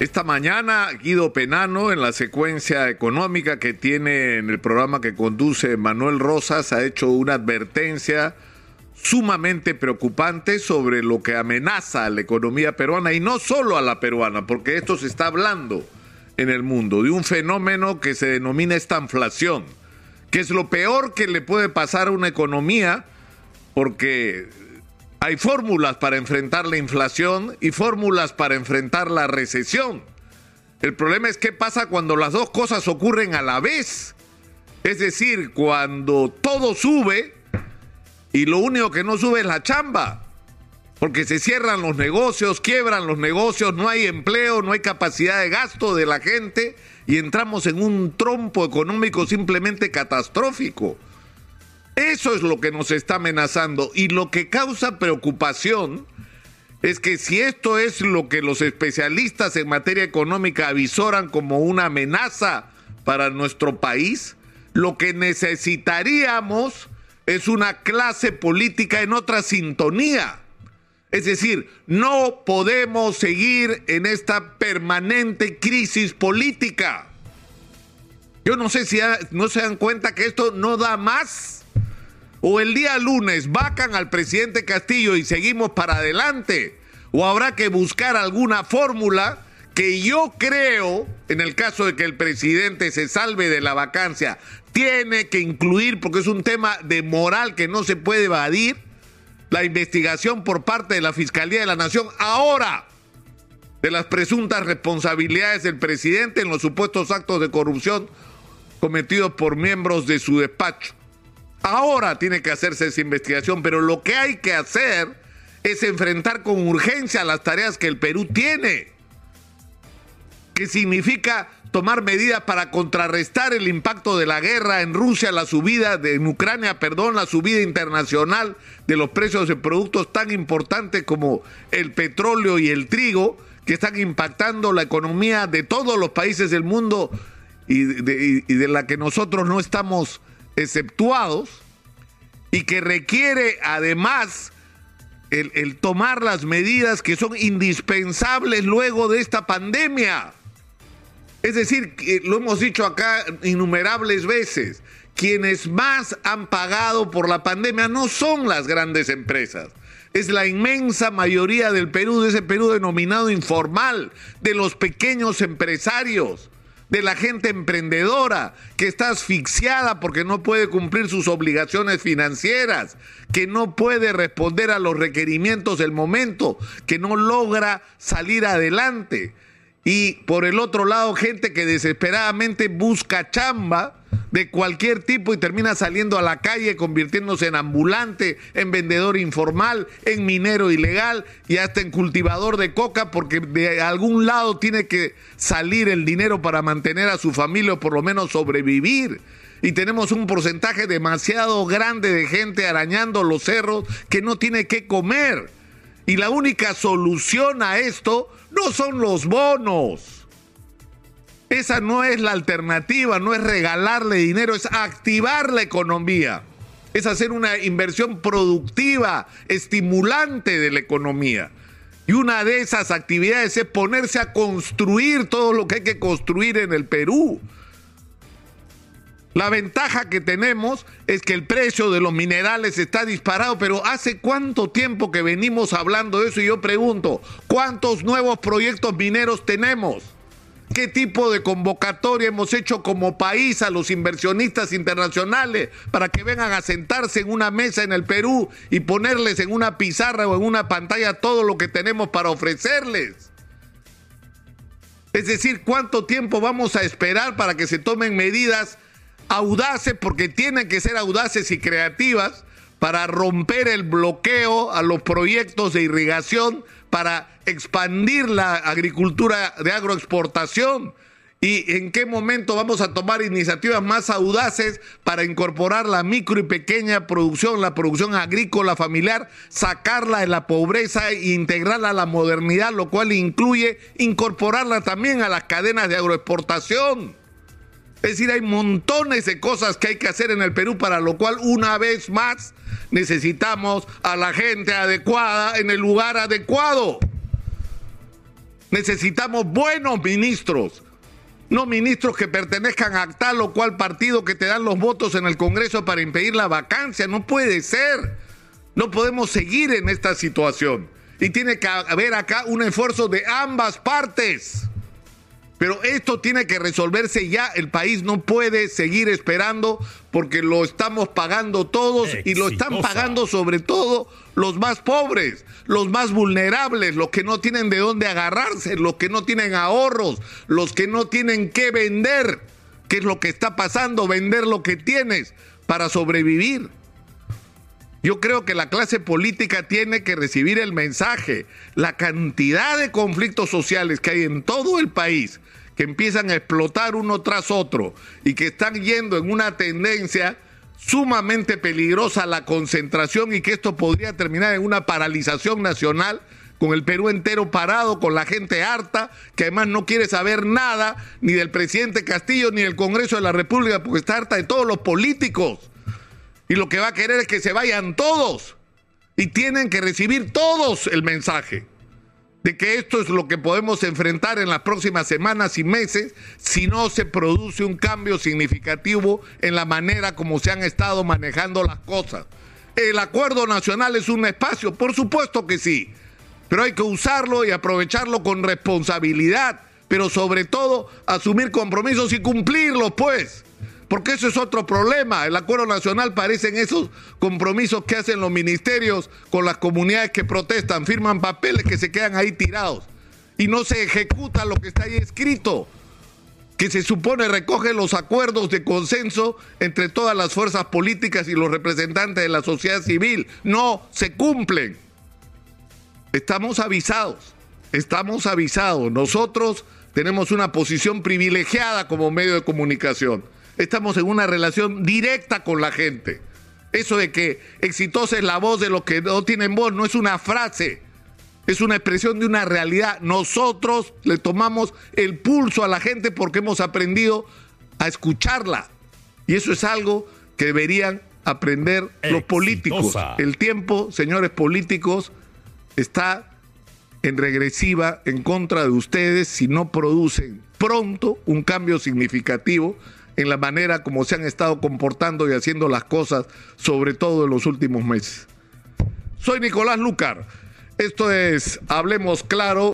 Esta mañana Guido Penano, en la secuencia económica que tiene en el programa que conduce Manuel Rosas, ha hecho una advertencia sumamente preocupante sobre lo que amenaza a la economía peruana y no solo a la peruana, porque esto se está hablando en el mundo de un fenómeno que se denomina esta inflación, que es lo peor que le puede pasar a una economía porque hay fórmulas para enfrentar la inflación y fórmulas para enfrentar la recesión. El problema es qué pasa cuando las dos cosas ocurren a la vez. Es decir, cuando todo sube y lo único que no sube es la chamba. Porque se cierran los negocios, quiebran los negocios, no hay empleo, no hay capacidad de gasto de la gente y entramos en un trompo económico simplemente catastrófico. Eso es lo que nos está amenazando y lo que causa preocupación es que si esto es lo que los especialistas en materia económica avisoran como una amenaza para nuestro país, lo que necesitaríamos es una clase política en otra sintonía. Es decir, no podemos seguir en esta permanente crisis política. Yo no sé si no se dan cuenta que esto no da más o el día lunes vacan al presidente Castillo y seguimos para adelante, o habrá que buscar alguna fórmula que yo creo, en el caso de que el presidente se salve de la vacancia, tiene que incluir, porque es un tema de moral que no se puede evadir, la investigación por parte de la Fiscalía de la Nación ahora de las presuntas responsabilidades del presidente en los supuestos actos de corrupción cometidos por miembros de su despacho. Ahora tiene que hacerse esa investigación, pero lo que hay que hacer es enfrentar con urgencia las tareas que el Perú tiene, que significa tomar medidas para contrarrestar el impacto de la guerra en Rusia, la subida de, en Ucrania, perdón, la subida internacional de los precios de productos tan importantes como el petróleo y el trigo, que están impactando la economía de todos los países del mundo y de, y de la que nosotros no estamos exceptuados y que requiere además el, tomar las medidas que son indispensables luego de esta pandemia. Es decir, lo hemos dicho acá innumerables veces, quienes más han pagado por la pandemia no son las grandes empresas, es la inmensa mayoría del Perú, de ese Perú denominado informal, de los pequeños empresarios de la gente emprendedora que está asfixiada porque no puede cumplir sus obligaciones financieras, que no puede responder a los requerimientos del momento, que no logra salir adelante. Y por el otro lado, gente que desesperadamente busca chamba de cualquier tipo y termina saliendo a la calle, convirtiéndose en ambulante, en vendedor informal, en minero ilegal y hasta en cultivador de coca, porque de algún lado tiene que salir el dinero para mantener a su familia o por lo menos sobrevivir. Y tenemos un porcentaje demasiado grande de gente arañando los cerros que no tiene que comer. Y la única solución a esto no son los bonos esa no es la alternativa, no es regalarle dinero, es activar la economía, es hacer una inversión productiva, estimulante de la economía. Y una de esas actividades es ponerse a construir todo lo que hay que construir en el Perú. La ventaja que tenemos es que el precio de los minerales está disparado, pero ¿hace cuánto tiempo que venimos hablando de eso? Y yo pregunto, ¿cuántos nuevos proyectos mineros tenemos? ¿Qué tipo de convocatoria hemos hecho como país a los inversionistas internacionales para que vengan a sentarse en una mesa en el Perú y ponerles en una pizarra o en una pantalla todo lo que tenemos para ofrecerles? Es decir, ¿cuánto tiempo vamos a esperar para que se tomen medidas audaces, porque tienen que ser audaces y creativas, para romper el bloqueo a los proyectos de irrigación para expandir la agricultura de agroexportación? ¿Y en qué momento vamos a tomar iniciativas más audaces para incorporar la micro y pequeña producción, la producción agrícola familiar, sacarla de la pobreza e integrarla a la modernidad, lo cual incluye incorporarla también a las cadenas de agroexportación? Es decir, hay montones de cosas que hay que hacer en el Perú, para lo cual una vez más necesitamos a la gente adecuada en el lugar adecuado. Necesitamos buenos ministros, no ministros que pertenezcan a tal o cual partido que te dan los votos en el Congreso para impedir la vacancia. No puede ser. No podemos seguir en esta situación. Y tiene que haber acá un esfuerzo de ambas partes. Pero esto tiene que resolverse ya. El país no puede seguir esperando porque lo estamos pagando todos y lo están pagando sobre todo los más pobres, los más vulnerables, los que no tienen de dónde agarrarse, los que no tienen ahorros, los que no tienen que vender. ¿Qué es lo que está pasando? Vender lo que tienes para sobrevivir. Yo creo que la clase política tiene que recibir el mensaje. La cantidad de conflictos sociales que hay en todo el país, que empiezan a explotar uno tras otro y que están yendo en una tendencia sumamente peligrosa a la concentración y que esto podría terminar en una paralización nacional con el Perú entero parado, con la gente harta, que además no quiere saber nada ni del presidente Castillo ni del Congreso de la República, porque está harta de todos los políticos y lo que va a querer es que se vayan todos. Y tienen que recibir todos el mensaje de que esto es lo que podemos enfrentar en las próximas semanas y meses si no se produce un cambio significativo en la manera como se han estado manejando las cosas. ¿El acuerdo nacional es un espacio? Por supuesto que sí, pero hay que usarlo y aprovecharlo con responsabilidad, pero sobre todo asumir compromisos y cumplirlos, pues porque eso es otro problema. El acuerdo nacional parecen esos compromisos que hacen los ministerios con las comunidades que protestan, firman papeles que se quedan ahí tirados y no se ejecuta lo que está ahí escrito, que se supone recoge los acuerdos de consenso entre todas las fuerzas políticas y los representantes de la sociedad civil. No se cumplen. Estamos avisados, estamos avisados. Nosotros tenemos una posición privilegiada como medio de comunicación estamos en una relación directa con la gente. Eso de que exitosa es la voz de los que no tienen voz no es una frase, es una expresión de una realidad. Nosotros le tomamos el pulso a la gente porque hemos aprendido a escucharla. Y eso es algo que deberían aprender los políticos. El tiempo, señores políticos, está en regresiva en contra de ustedes si no producen pronto un cambio significativo en la manera como se han estado comportando y haciendo las cosas, sobre todo en los últimos meses. Soy Nicolás Lucar. Esto es Hablemos Claro.